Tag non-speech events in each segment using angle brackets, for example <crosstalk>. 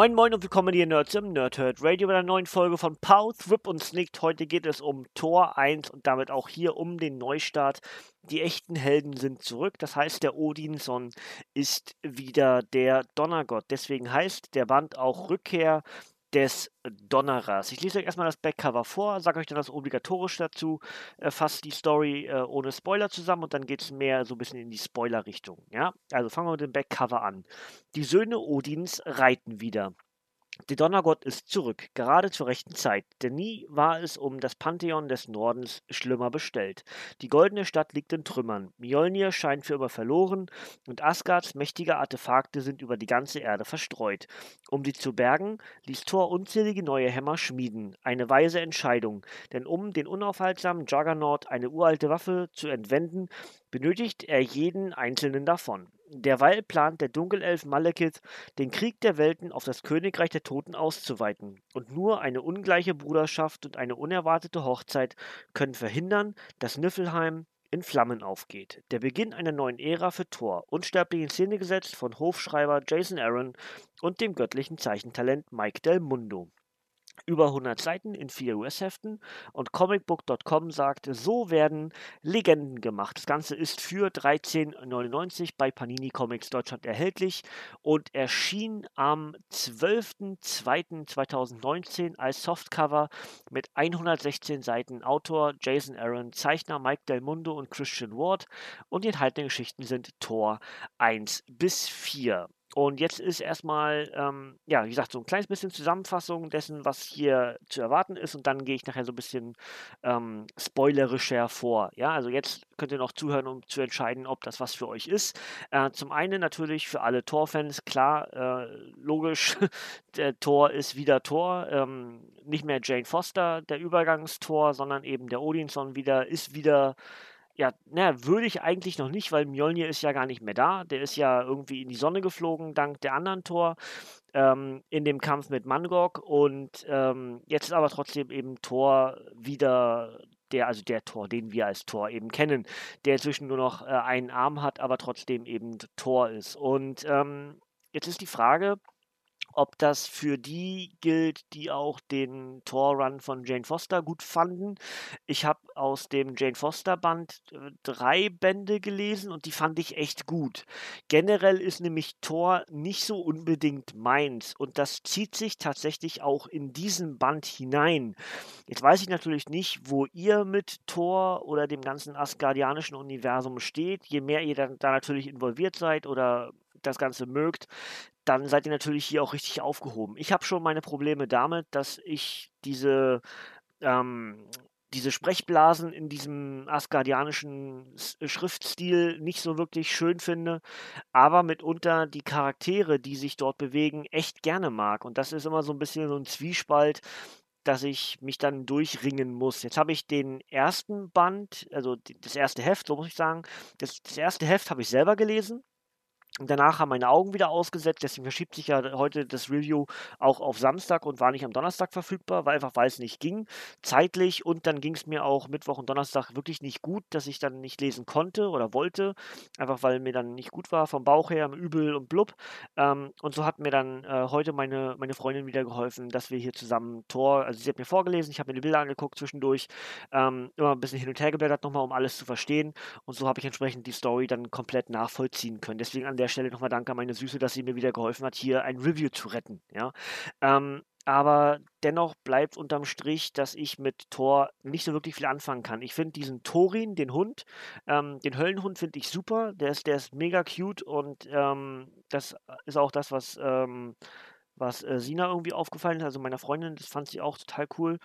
Moin Moin und willkommen hier Nerds im Nerdhurt Radio bei einer neuen Folge von Pow, Thrip und Snicked. Heute geht es um Tor 1 und damit auch hier um den Neustart. Die echten Helden sind zurück, das heißt der Odinson ist wieder der Donnergott. Deswegen heißt der Band auch Rückkehr des Donnerers. Ich lese euch erstmal das Backcover vor, sage euch dann das obligatorisch dazu, äh, fasst die Story äh, ohne Spoiler zusammen und dann geht es mehr so ein bisschen in die Spoiler-Richtung. Ja? Also fangen wir mit dem Backcover an. Die Söhne Odins reiten wieder. Der Donnergott ist zurück, gerade zur rechten Zeit, denn nie war es um das Pantheon des Nordens schlimmer bestellt. Die goldene Stadt liegt in Trümmern, Mjolnir scheint für immer verloren und Asgards mächtige Artefakte sind über die ganze Erde verstreut. Um sie zu bergen, ließ Thor unzählige neue Hämmer schmieden, eine weise Entscheidung, denn um den unaufhaltsamen Juggernaut eine uralte Waffe zu entwenden, benötigt er jeden einzelnen davon. Derweil plant der Dunkelelf Malekith, den Krieg der Welten auf das Königreich der Toten auszuweiten, und nur eine ungleiche Bruderschaft und eine unerwartete Hochzeit können verhindern, dass Niflheim in Flammen aufgeht. Der Beginn einer neuen Ära für Thor, unsterblich in Szene gesetzt von Hofschreiber Jason Aaron und dem göttlichen Zeichentalent Mike Del Mundo über 100 Seiten in vier US-Heften und comicbook.com sagt, so werden Legenden gemacht. Das Ganze ist für 13,99 bei Panini Comics Deutschland erhältlich und erschien am 12.02.2019 als Softcover mit 116 Seiten. Autor Jason Aaron, Zeichner Mike Del Mundo und Christian Ward und die enthaltenen Geschichten sind Tor 1 bis 4. Und jetzt ist erstmal, ähm, ja, wie gesagt, so ein kleines bisschen Zusammenfassung dessen, was hier zu erwarten ist. Und dann gehe ich nachher so ein bisschen ähm, spoilerischer vor. Ja, also jetzt könnt ihr noch zuhören, um zu entscheiden, ob das was für euch ist. Äh, zum einen natürlich für alle Tor-Fans, klar, äh, logisch, <laughs> der Tor ist wieder Tor. Ähm, nicht mehr Jane Foster, der Übergangstor, sondern eben der Odinson wieder, ist wieder ja, na, würde ich eigentlich noch nicht, weil Mjolnir ist ja gar nicht mehr da. Der ist ja irgendwie in die Sonne geflogen, dank der anderen Tor ähm, in dem Kampf mit Mangok. Und ähm, jetzt ist aber trotzdem eben Thor wieder der, also der Tor, den wir als Tor eben kennen, der inzwischen nur noch äh, einen Arm hat, aber trotzdem eben Tor ist. Und ähm, jetzt ist die Frage, ob das für die gilt, die auch den Tor-Run von Jane Foster gut fanden. Ich habe aus dem Jane Foster-Band äh, drei Bände gelesen und die fand ich echt gut. Generell ist nämlich Tor nicht so unbedingt meins und das zieht sich tatsächlich auch in diesen Band hinein. Jetzt weiß ich natürlich nicht, wo ihr mit Tor oder dem ganzen asgardianischen Universum steht. Je mehr ihr da natürlich involviert seid oder das Ganze mögt, dann seid ihr natürlich hier auch richtig aufgehoben. Ich habe schon meine Probleme damit, dass ich diese, ähm, diese Sprechblasen in diesem asgardianischen Schriftstil nicht so wirklich schön finde, aber mitunter die Charaktere, die sich dort bewegen, echt gerne mag. Und das ist immer so ein bisschen so ein Zwiespalt, dass ich mich dann durchringen muss. Jetzt habe ich den ersten Band, also das erste Heft, so muss ich sagen, das, das erste Heft habe ich selber gelesen. Und danach haben meine Augen wieder ausgesetzt, deswegen verschiebt sich ja heute das Review auch auf Samstag und war nicht am Donnerstag verfügbar, weil einfach weil es nicht ging, zeitlich und dann ging es mir auch Mittwoch und Donnerstag wirklich nicht gut, dass ich dann nicht lesen konnte oder wollte, einfach weil mir dann nicht gut war, vom Bauch her, übel und blub. Ähm, und so hat mir dann äh, heute meine, meine Freundin wieder geholfen, dass wir hier zusammen Tor, also sie hat mir vorgelesen, ich habe mir die Bilder angeguckt zwischendurch, ähm, immer ein bisschen hin und her geblättert nochmal, um alles zu verstehen und so habe ich entsprechend die Story dann komplett nachvollziehen können. Deswegen an der Stelle nochmal Danke an meine Süße, dass sie mir wieder geholfen hat, hier ein Review zu retten. Ja? Ähm, aber dennoch bleibt unterm Strich, dass ich mit Thor nicht so wirklich viel anfangen kann. Ich finde diesen Thorin, den Hund, ähm, den Höllenhund finde ich super. Der ist, der ist mega cute und ähm, das ist auch das, was, ähm, was äh, Sina irgendwie aufgefallen ist, also meiner Freundin, das fand sie auch total cool.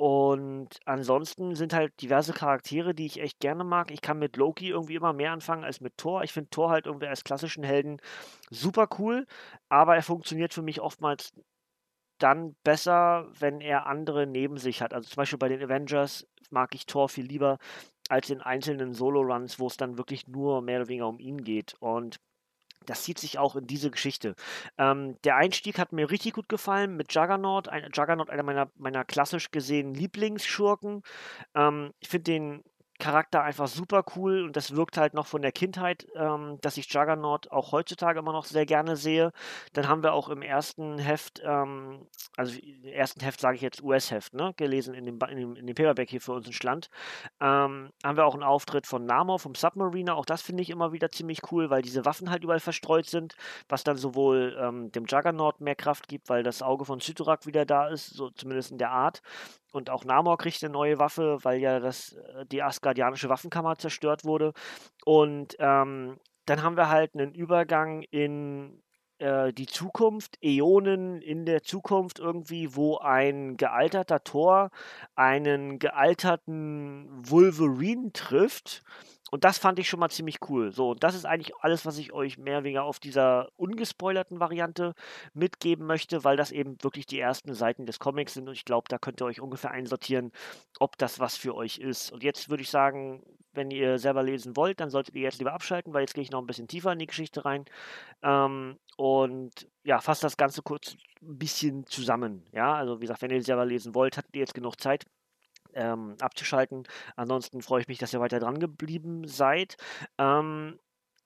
Und ansonsten sind halt diverse Charaktere, die ich echt gerne mag. Ich kann mit Loki irgendwie immer mehr anfangen als mit Thor. Ich finde Thor halt irgendwie als klassischen Helden super cool, aber er funktioniert für mich oftmals dann besser, wenn er andere neben sich hat. Also zum Beispiel bei den Avengers mag ich Thor viel lieber als in einzelnen Solo-Runs, wo es dann wirklich nur mehr oder weniger um ihn geht. Und das zieht sich auch in diese Geschichte. Ähm, der Einstieg hat mir richtig gut gefallen mit Juggernaut. Ein, Juggernaut, einer meiner, meiner klassisch gesehenen Lieblingsschurken. Ähm, ich finde den Charakter einfach super cool und das wirkt halt noch von der Kindheit, ähm, dass ich Juggernaut auch heutzutage immer noch sehr gerne sehe. Dann haben wir auch im ersten Heft, ähm, also im ersten Heft sage ich jetzt US-Heft, ne, gelesen in dem, in dem, in dem Paperback hier für uns in Schland, ähm, haben wir auch einen Auftritt von Namor vom Submariner. Auch das finde ich immer wieder ziemlich cool, weil diese Waffen halt überall verstreut sind, was dann sowohl ähm, dem Juggernaut mehr Kraft gibt, weil das Auge von Cyttorak wieder da ist, so zumindest in der Art, und auch Namor kriegt eine neue Waffe, weil ja das, äh, die Asgardianische Waffenkammer zerstört wurde. Und ähm, dann haben wir halt einen Übergang in äh, die Zukunft, Äonen in der Zukunft irgendwie, wo ein gealterter Thor einen gealterten Wolverine trifft und das fand ich schon mal ziemlich cool. So, und das ist eigentlich alles, was ich euch mehr oder weniger auf dieser ungespoilerten Variante mitgeben möchte, weil das eben wirklich die ersten Seiten des Comics sind und ich glaube, da könnt ihr euch ungefähr einsortieren, ob das was für euch ist. Und jetzt würde ich sagen, wenn ihr selber lesen wollt, dann solltet ihr jetzt lieber abschalten, weil jetzt gehe ich noch ein bisschen tiefer in die Geschichte rein. Ähm, und ja, fasst das Ganze kurz ein bisschen zusammen. Ja, also wie gesagt, wenn ihr selber lesen wollt, habt ihr jetzt genug Zeit ähm, abzuschalten. Ansonsten freue ich mich, dass ihr weiter dran geblieben seid. Ähm,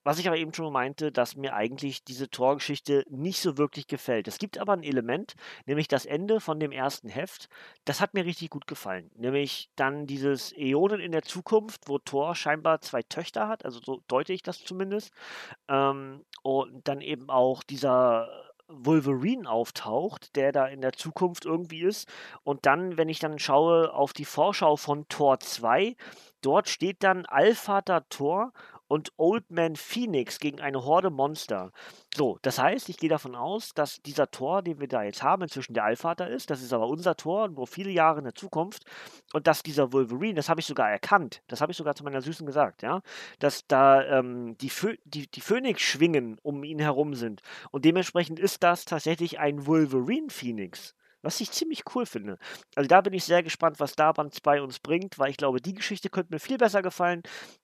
was ich aber eben schon meinte, dass mir eigentlich diese Torgeschichte nicht so wirklich gefällt. Es gibt aber ein Element, nämlich das Ende von dem ersten Heft. Das hat mir richtig gut gefallen. Nämlich dann dieses Äonen in der Zukunft, wo Thor scheinbar zwei Töchter hat, also so deute ich das zumindest. Ähm, und dann eben auch dieser Wolverine auftaucht, der da in der Zukunft irgendwie ist. Und dann, wenn ich dann schaue auf die Vorschau von Tor 2, dort steht dann Allvater Thor und Old Man Phoenix gegen eine Horde Monster. So, das heißt, ich gehe davon aus, dass dieser Tor, den wir da jetzt haben, inzwischen der Allvater ist. Das ist aber unser Tor, nur viele Jahre in der Zukunft. Und dass dieser Wolverine, das habe ich sogar erkannt, das habe ich sogar zu meiner Süßen gesagt, ja, dass da ähm, die, Phö die, die Phönix-Schwingen um ihn herum sind. Und dementsprechend ist das tatsächlich ein Wolverine-Phoenix. Was ich ziemlich cool finde. Also da bin ich sehr gespannt, was da Band 2 uns bringt, weil ich glaube, die Geschichte könnte mir viel besser gefallen,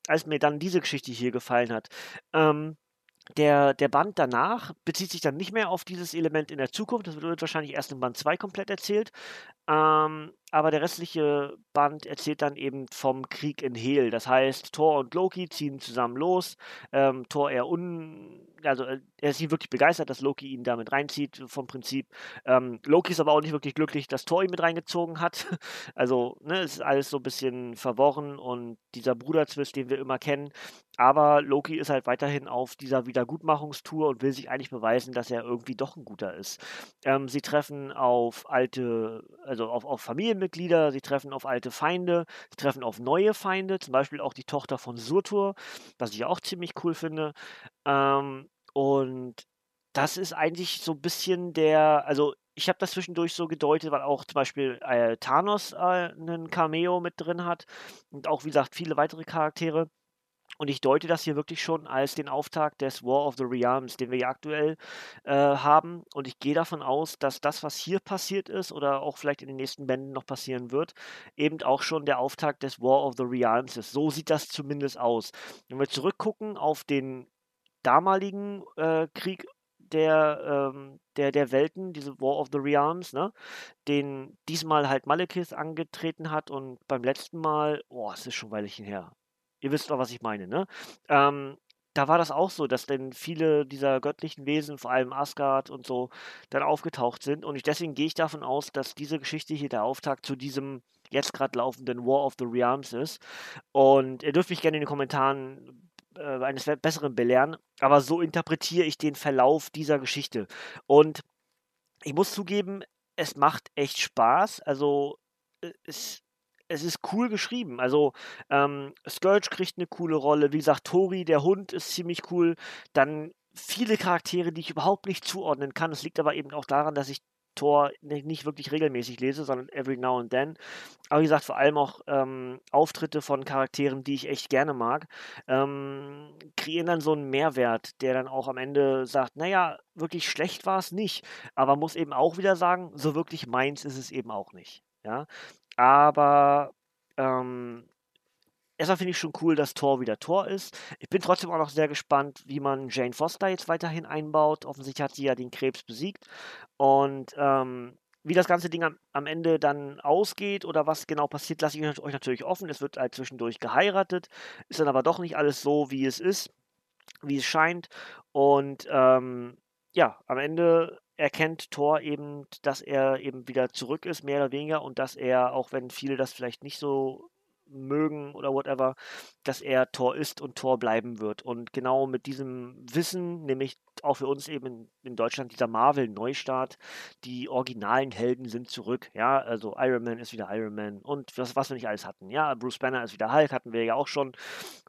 als mir dann diese Geschichte hier gefallen hat. Ähm, der, der Band danach bezieht sich dann nicht mehr auf dieses Element in der Zukunft. Das wird wahrscheinlich erst in Band 2 komplett erzählt. Ähm, aber der restliche Band erzählt dann eben vom Krieg in Hel. Das heißt, Thor und Loki ziehen zusammen los. Ähm, Thor eher un. Also, äh, er ist nicht wirklich begeistert, dass Loki ihn damit reinzieht, vom Prinzip. Ähm, Loki ist aber auch nicht wirklich glücklich, dass Thor ihn mit reingezogen hat. <laughs> Also, ne, es ist alles so ein bisschen verworren und dieser Bruderzwist, den wir immer kennen. Aber Loki ist halt weiterhin auf dieser Wiedergutmachungstour und will sich eigentlich beweisen, dass er irgendwie doch ein guter ist. Ähm, sie treffen auf alte, also auf, auf Familienmitglieder, sie treffen auf alte Feinde, sie treffen auf neue Feinde, zum Beispiel auch die Tochter von Surtur, was ich auch ziemlich cool finde. Ähm, und das ist eigentlich so ein bisschen der, also ich habe das zwischendurch so gedeutet, weil auch zum Beispiel äh, Thanos äh, einen Cameo mit drin hat und auch, wie gesagt, viele weitere Charaktere. Und ich deute das hier wirklich schon als den Auftakt des War of the Realms, den wir ja aktuell äh, haben. Und ich gehe davon aus, dass das, was hier passiert ist oder auch vielleicht in den nächsten Bänden noch passieren wird, eben auch schon der Auftakt des War of the Realms ist. So sieht das zumindest aus. Wenn wir zurückgucken auf den damaligen äh, Krieg der, ähm, der, der Welten, diese War of the Realms, ne? den diesmal halt Malekith angetreten hat und beim letzten Mal, oh, es ist schon ein Weilchen her, Ihr wisst doch, was ich meine, ne? Ähm, da war das auch so, dass dann viele dieser göttlichen Wesen, vor allem Asgard und so, dann aufgetaucht sind. Und ich, deswegen gehe ich davon aus, dass diese Geschichte hier der Auftakt zu diesem jetzt gerade laufenden War of the Realms ist. Und ihr dürft mich gerne in den Kommentaren äh, eines Besseren belehren, aber so interpretiere ich den Verlauf dieser Geschichte. Und ich muss zugeben, es macht echt Spaß. Also äh, es es ist cool geschrieben. Also, ähm, Scourge kriegt eine coole Rolle. Wie gesagt, Tori, der Hund, ist ziemlich cool. Dann viele Charaktere, die ich überhaupt nicht zuordnen kann. Es liegt aber eben auch daran, dass ich Thor nicht wirklich regelmäßig lese, sondern every now and then. Aber wie gesagt, vor allem auch ähm, Auftritte von Charakteren, die ich echt gerne mag, ähm, kreieren dann so einen Mehrwert, der dann auch am Ende sagt, naja, wirklich schlecht war es nicht, aber muss eben auch wieder sagen, so wirklich meins ist es eben auch nicht. Ja, aber ähm, erstmal finde ich schon cool, dass Thor wieder Thor ist. Ich bin trotzdem auch noch sehr gespannt, wie man Jane Foster jetzt weiterhin einbaut. Offensichtlich hat sie ja den Krebs besiegt. Und ähm, wie das ganze Ding am, am, Ende dann ausgeht oder was genau passiert, lasse ich euch natürlich offen. Es wird halt zwischendurch geheiratet, ist dann aber doch nicht alles so, wie es ist, wie es scheint. Und ähm, ja, am Ende erkennt Thor eben, dass er eben wieder zurück ist, mehr oder weniger, und dass er, auch wenn viele das vielleicht nicht so mögen oder whatever, dass er Tor ist und Tor bleiben wird. Und genau mit diesem Wissen, nämlich auch für uns eben in, in Deutschland dieser Marvel-Neustart, die originalen Helden sind zurück. Ja, also Iron Man ist wieder Iron Man und was, was wir nicht alles hatten. Ja, Bruce Banner ist wieder Hulk, hatten wir ja auch schon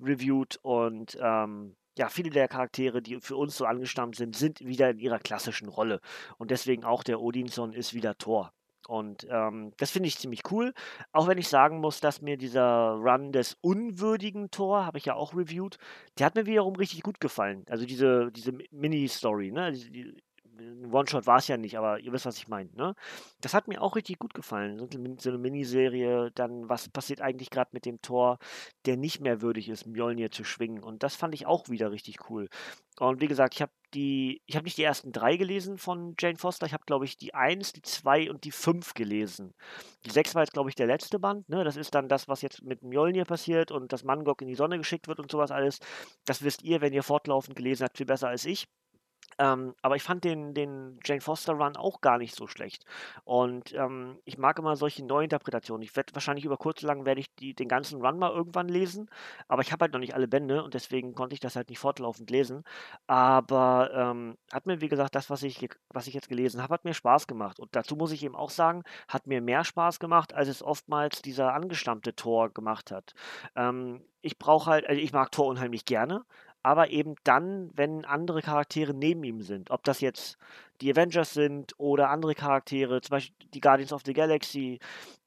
reviewed und ähm, ja, viele der Charaktere, die für uns so angestammt sind, sind wieder in ihrer klassischen Rolle. Und deswegen auch der Odinson ist wieder Thor. Und ähm, das finde ich ziemlich cool. Auch wenn ich sagen muss, dass mir dieser Run des unwürdigen Tor, habe ich ja auch reviewed, der hat mir wiederum richtig gut gefallen. Also diese, diese Mini-Story, ne? Die, die, ein One-Shot war es ja nicht, aber ihr wisst, was ich meine. Ne? Das hat mir auch richtig gut gefallen. So eine Miniserie, dann was passiert eigentlich gerade mit dem Tor, der nicht mehr würdig ist, Mjolnir zu schwingen. Und das fand ich auch wieder richtig cool. Und wie gesagt, ich habe die, ich habe nicht die ersten drei gelesen von Jane Foster. Ich habe, glaube ich, die 1, die 2 und die 5 gelesen. Die 6 war jetzt, glaube ich, der letzte Band. Ne? Das ist dann das, was jetzt mit Mjolnir passiert und dass Mangok in die Sonne geschickt wird und sowas alles. Das wisst ihr, wenn ihr fortlaufend gelesen habt, viel besser als ich. Ähm, aber ich fand den, den Jane Foster Run auch gar nicht so schlecht. Und ähm, ich mag immer solche Neuinterpretationen. Ich werde wahrscheinlich über kurz oder lang werde ich die, den ganzen Run mal irgendwann lesen, aber ich habe halt noch nicht alle Bände und deswegen konnte ich das halt nicht fortlaufend lesen. Aber ähm, hat mir, wie gesagt, das, was ich, was ich jetzt gelesen habe, hat mir Spaß gemacht. Und dazu muss ich eben auch sagen, hat mir mehr Spaß gemacht, als es oftmals dieser angestammte Tor gemacht hat. Ähm, ich brauche halt, also ich mag Tor unheimlich gerne, aber eben dann, wenn andere Charaktere neben ihm sind. Ob das jetzt die Avengers sind oder andere Charaktere, zum Beispiel die Guardians of the Galaxy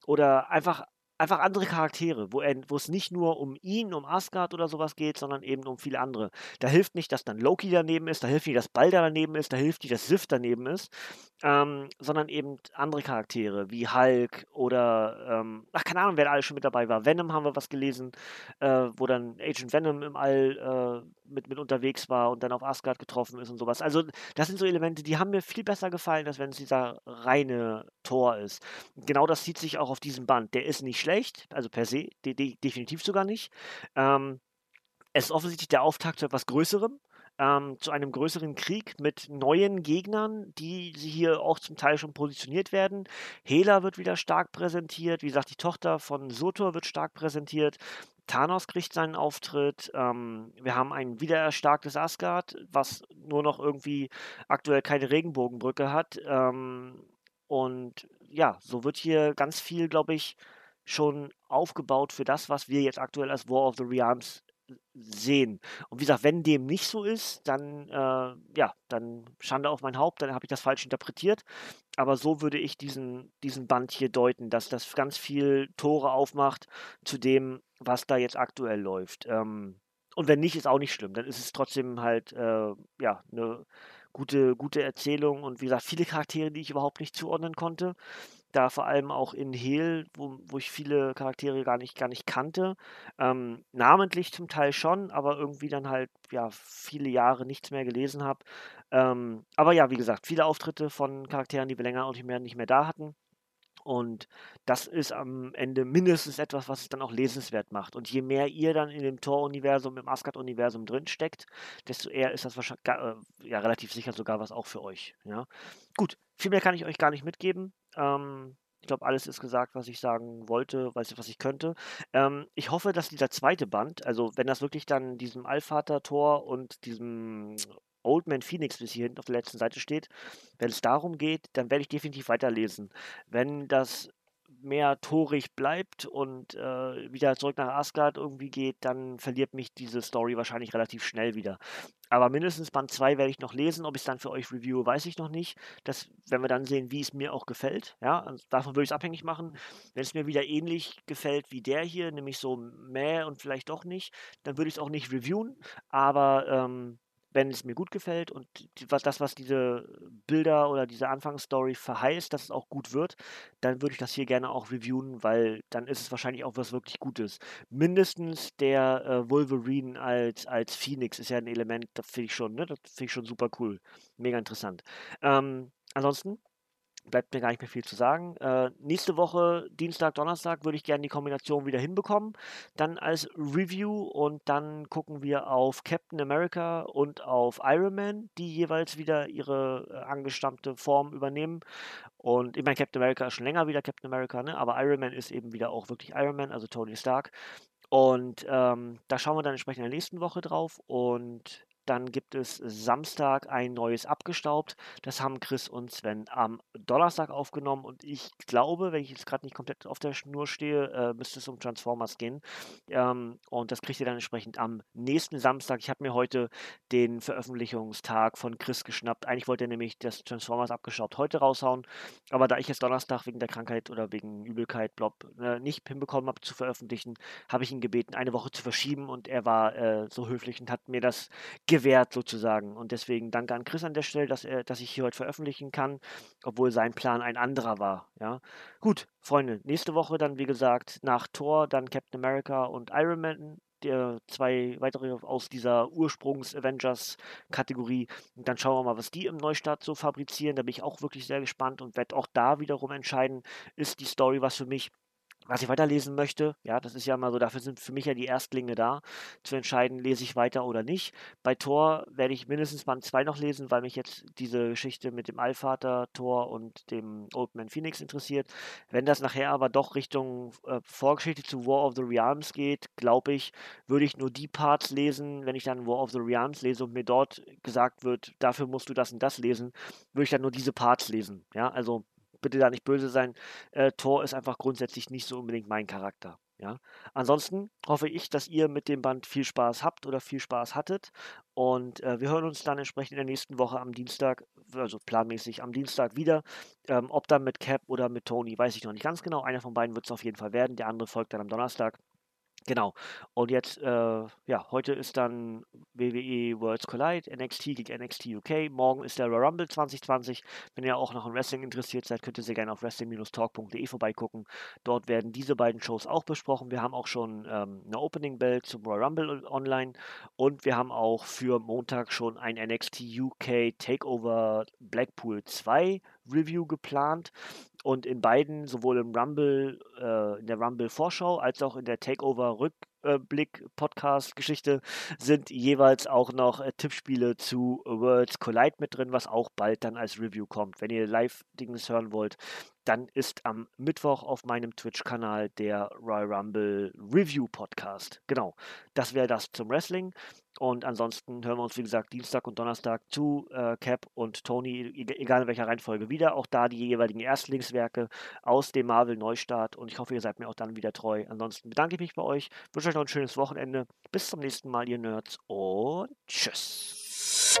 oder einfach einfach andere Charaktere, wo, er, wo es nicht nur um ihn, um Asgard oder sowas geht, sondern eben um viele andere. Da hilft nicht, dass dann Loki daneben ist, da hilft nicht, dass Balder daneben ist, da hilft nicht, dass Sif daneben ist, ähm, sondern eben andere Charaktere wie Hulk oder, ähm, ach, keine Ahnung, wer da alles schon mit dabei war. Venom haben wir was gelesen, äh, wo dann Agent Venom im All äh, mit, mit unterwegs war und dann auf Asgard getroffen ist und sowas. Also, das sind so Elemente, die haben mir viel besser gefallen, als wenn es dieser reine Tor ist. Genau das zieht sich auch auf diesem Band. Der ist nicht schlecht, also per se, de de definitiv sogar nicht. Ähm, es ist offensichtlich der Auftakt zu etwas Größerem. Ähm, zu einem größeren Krieg mit neuen Gegnern, die hier auch zum Teil schon positioniert werden. Hela wird wieder stark präsentiert, wie gesagt, die Tochter von Sotor wird stark präsentiert. Thanos kriegt seinen Auftritt. Ähm, wir haben ein wiedererstarktes Asgard, was nur noch irgendwie aktuell keine Regenbogenbrücke hat. Ähm, und ja, so wird hier ganz viel, glaube ich, schon aufgebaut für das, was wir jetzt aktuell als War of the Realms sehen. Und wie gesagt, wenn dem nicht so ist, dann, äh, ja, dann Schande auf mein Haupt, dann habe ich das falsch interpretiert. Aber so würde ich diesen, diesen Band hier deuten, dass das ganz viel Tore aufmacht zu dem, was da jetzt aktuell läuft. Ähm, und wenn nicht, ist auch nicht schlimm. Dann ist es trotzdem halt, äh, ja, eine gute, gute Erzählung und wie gesagt, viele Charaktere, die ich überhaupt nicht zuordnen konnte. Da vor allem auch in Hehl, wo, wo ich viele Charaktere gar nicht, gar nicht kannte. Ähm, namentlich zum Teil schon, aber irgendwie dann halt ja viele Jahre nichts mehr gelesen habe. Ähm, aber ja, wie gesagt, viele Auftritte von Charakteren, die wir länger und nicht mehr, nicht mehr da hatten. Und das ist am Ende mindestens etwas, was es dann auch lesenswert macht. Und je mehr ihr dann in dem Tor-Universum, im Asgard-Universum drinsteckt, desto eher ist das wahrscheinlich äh, ja, relativ sicher sogar was auch für euch. Ja. Gut, viel mehr kann ich euch gar nicht mitgeben. Ähm, ich glaube, alles ist gesagt, was ich sagen wollte, weiß was ich könnte. Ähm, ich hoffe, dass dieser zweite Band, also wenn das wirklich dann diesem Allvater-Tor und diesem Old Man Phoenix, es hier hinten auf der letzten Seite steht, wenn es darum geht, dann werde ich definitiv weiterlesen. Wenn das mehr torig bleibt und äh, wieder zurück nach Asgard irgendwie geht, dann verliert mich diese Story wahrscheinlich relativ schnell wieder. Aber mindestens Band 2 werde ich noch lesen. Ob ich es dann für euch reviewe, weiß ich noch nicht. Das werden wir dann sehen, wie es mir auch gefällt. Ja, also davon würde ich es abhängig machen. Wenn es mir wieder ähnlich gefällt wie der hier, nämlich so mäh und vielleicht doch nicht, dann würde ich es auch nicht reviewen. Aber ähm, wenn es mir gut gefällt und was, das, was diese Bilder oder diese Anfangsstory verheißt, dass es auch gut wird, dann würde ich das hier gerne auch reviewen, weil dann ist es wahrscheinlich auch was wirklich Gutes. Mindestens der äh, Wolverine als, als Phoenix ist ja ein Element, das finde ich schon, ne? Das finde ich schon super cool. Mega interessant. Ähm, ansonsten bleibt mir gar nicht mehr viel zu sagen. Äh, nächste Woche, Dienstag, Donnerstag, würde ich gerne die Kombination wieder hinbekommen. Dann als Review und dann gucken wir auf Captain America und auf Iron Man, die jeweils wieder ihre äh, angestammte Form übernehmen. Und ich meine, Captain America ist schon länger wieder Captain America, ne? aber Iron Man ist eben wieder auch wirklich Iron Man, also Tony Stark. Und ähm, da schauen wir dann entsprechend in der nächsten Woche drauf. Und dann gibt es Samstag ein neues Abgestaubt. Das haben Chris und Sven am Donnerstag aufgenommen. Und ich glaube, wenn ich jetzt gerade nicht komplett auf der Schnur stehe, äh, müsste es um Transformers gehen. Ähm, und das kriegt ihr dann entsprechend am nächsten Samstag. Ich habe mir heute den Veröffentlichungstag von Chris geschnappt. Eigentlich wollte er nämlich das Transformers abgestaubt heute raushauen. Aber da ich jetzt Donnerstag wegen der Krankheit oder wegen Übelkeit, blob, äh, nicht hinbekommen habe zu veröffentlichen, habe ich ihn gebeten, eine Woche zu verschieben. Und er war äh, so höflich und hat mir das gewährt sozusagen. Und deswegen danke an Chris an der Stelle, dass, er, dass ich hier heute veröffentlichen kann, obwohl sein Plan ein anderer war. Ja, gut, Freunde, nächste Woche dann, wie gesagt, nach Thor, dann Captain America und Iron Man der zwei weitere aus dieser Ursprungs-Avengers-Kategorie. Und dann schauen wir mal, was die im Neustart so fabrizieren. Da bin ich auch wirklich sehr gespannt und werde auch da wiederum entscheiden, ist die Story was für mich was ich weiterlesen möchte. Ja, das ist ja mal so, dafür sind für mich ja die Erstlinge da, zu entscheiden, lese ich weiter oder nicht. Bei Thor werde ich mindestens Band 2 noch lesen, weil mich jetzt diese Geschichte mit dem Allvater Thor und dem Old Man Phoenix interessiert. Wenn das nachher aber doch Richtung äh, Vorgeschichte zu War of the Realms geht, glaube ich, würde ich nur die Parts lesen, wenn ich dann War of the Realms lese und mir dort gesagt wird, dafür musst du das und das lesen, würde ich dann nur diese Parts lesen. Ja, also bitte da nicht böse sein. Äh, Thor ist einfach grundsätzlich nicht so unbedingt mein Charakter. Ja. Ansonsten hoffe ich, dass ihr mit dem Band viel Spaß habt oder viel Spaß hattet. Und äh, wir hören uns dann entsprechend in der nächsten Woche am Dienstag, also planmäßig am Dienstag wieder. Ähm, ob dann mit Cap oder mit Tony, weiß ich noch nicht ganz genau. Einer von beiden wird es auf jeden Fall werden. Der andere folgt dann am Donnerstag. Genau. Und jetzt, äh, ja, heute ist dann WWE Worlds Collide, NXT gegen NXT UK. Morgen ist der Royal Rumble 2020. Wenn ihr auch noch an Wrestling interessiert seid, könnt ihr sehr gerne auf wrestling-talk.de vorbeigucken. Dort werden diese beiden Shows auch besprochen. Wir haben auch schon ähm, eine Opening Bell zum Royal Rumble online und wir haben auch für Montag schon ein NXT UK Takeover Blackpool 2 Review geplant. Und in beiden, sowohl im Rumble, äh, in der Rumble-Vorschau als auch in der Takeover-Rückblick-Podcast-Geschichte sind jeweils auch noch äh, Tippspiele zu Worlds Collide mit drin, was auch bald dann als Review kommt. Wenn ihr Live-Dings hören wollt, dann ist am Mittwoch auf meinem Twitch-Kanal der Royal Rumble Review Podcast. Genau, das wäre das zum Wrestling. Und ansonsten hören wir uns, wie gesagt, Dienstag und Donnerstag zu äh, Cap und Tony, e-, egal in welcher Reihenfolge, wieder. Auch da die jeweiligen Erstlingswerke aus dem Marvel Neustart. Und ich hoffe, ihr seid mir auch dann wieder treu. Ansonsten bedanke ich mich bei euch, wünsche euch noch ein schönes Wochenende. Bis zum nächsten Mal, ihr Nerds und tschüss.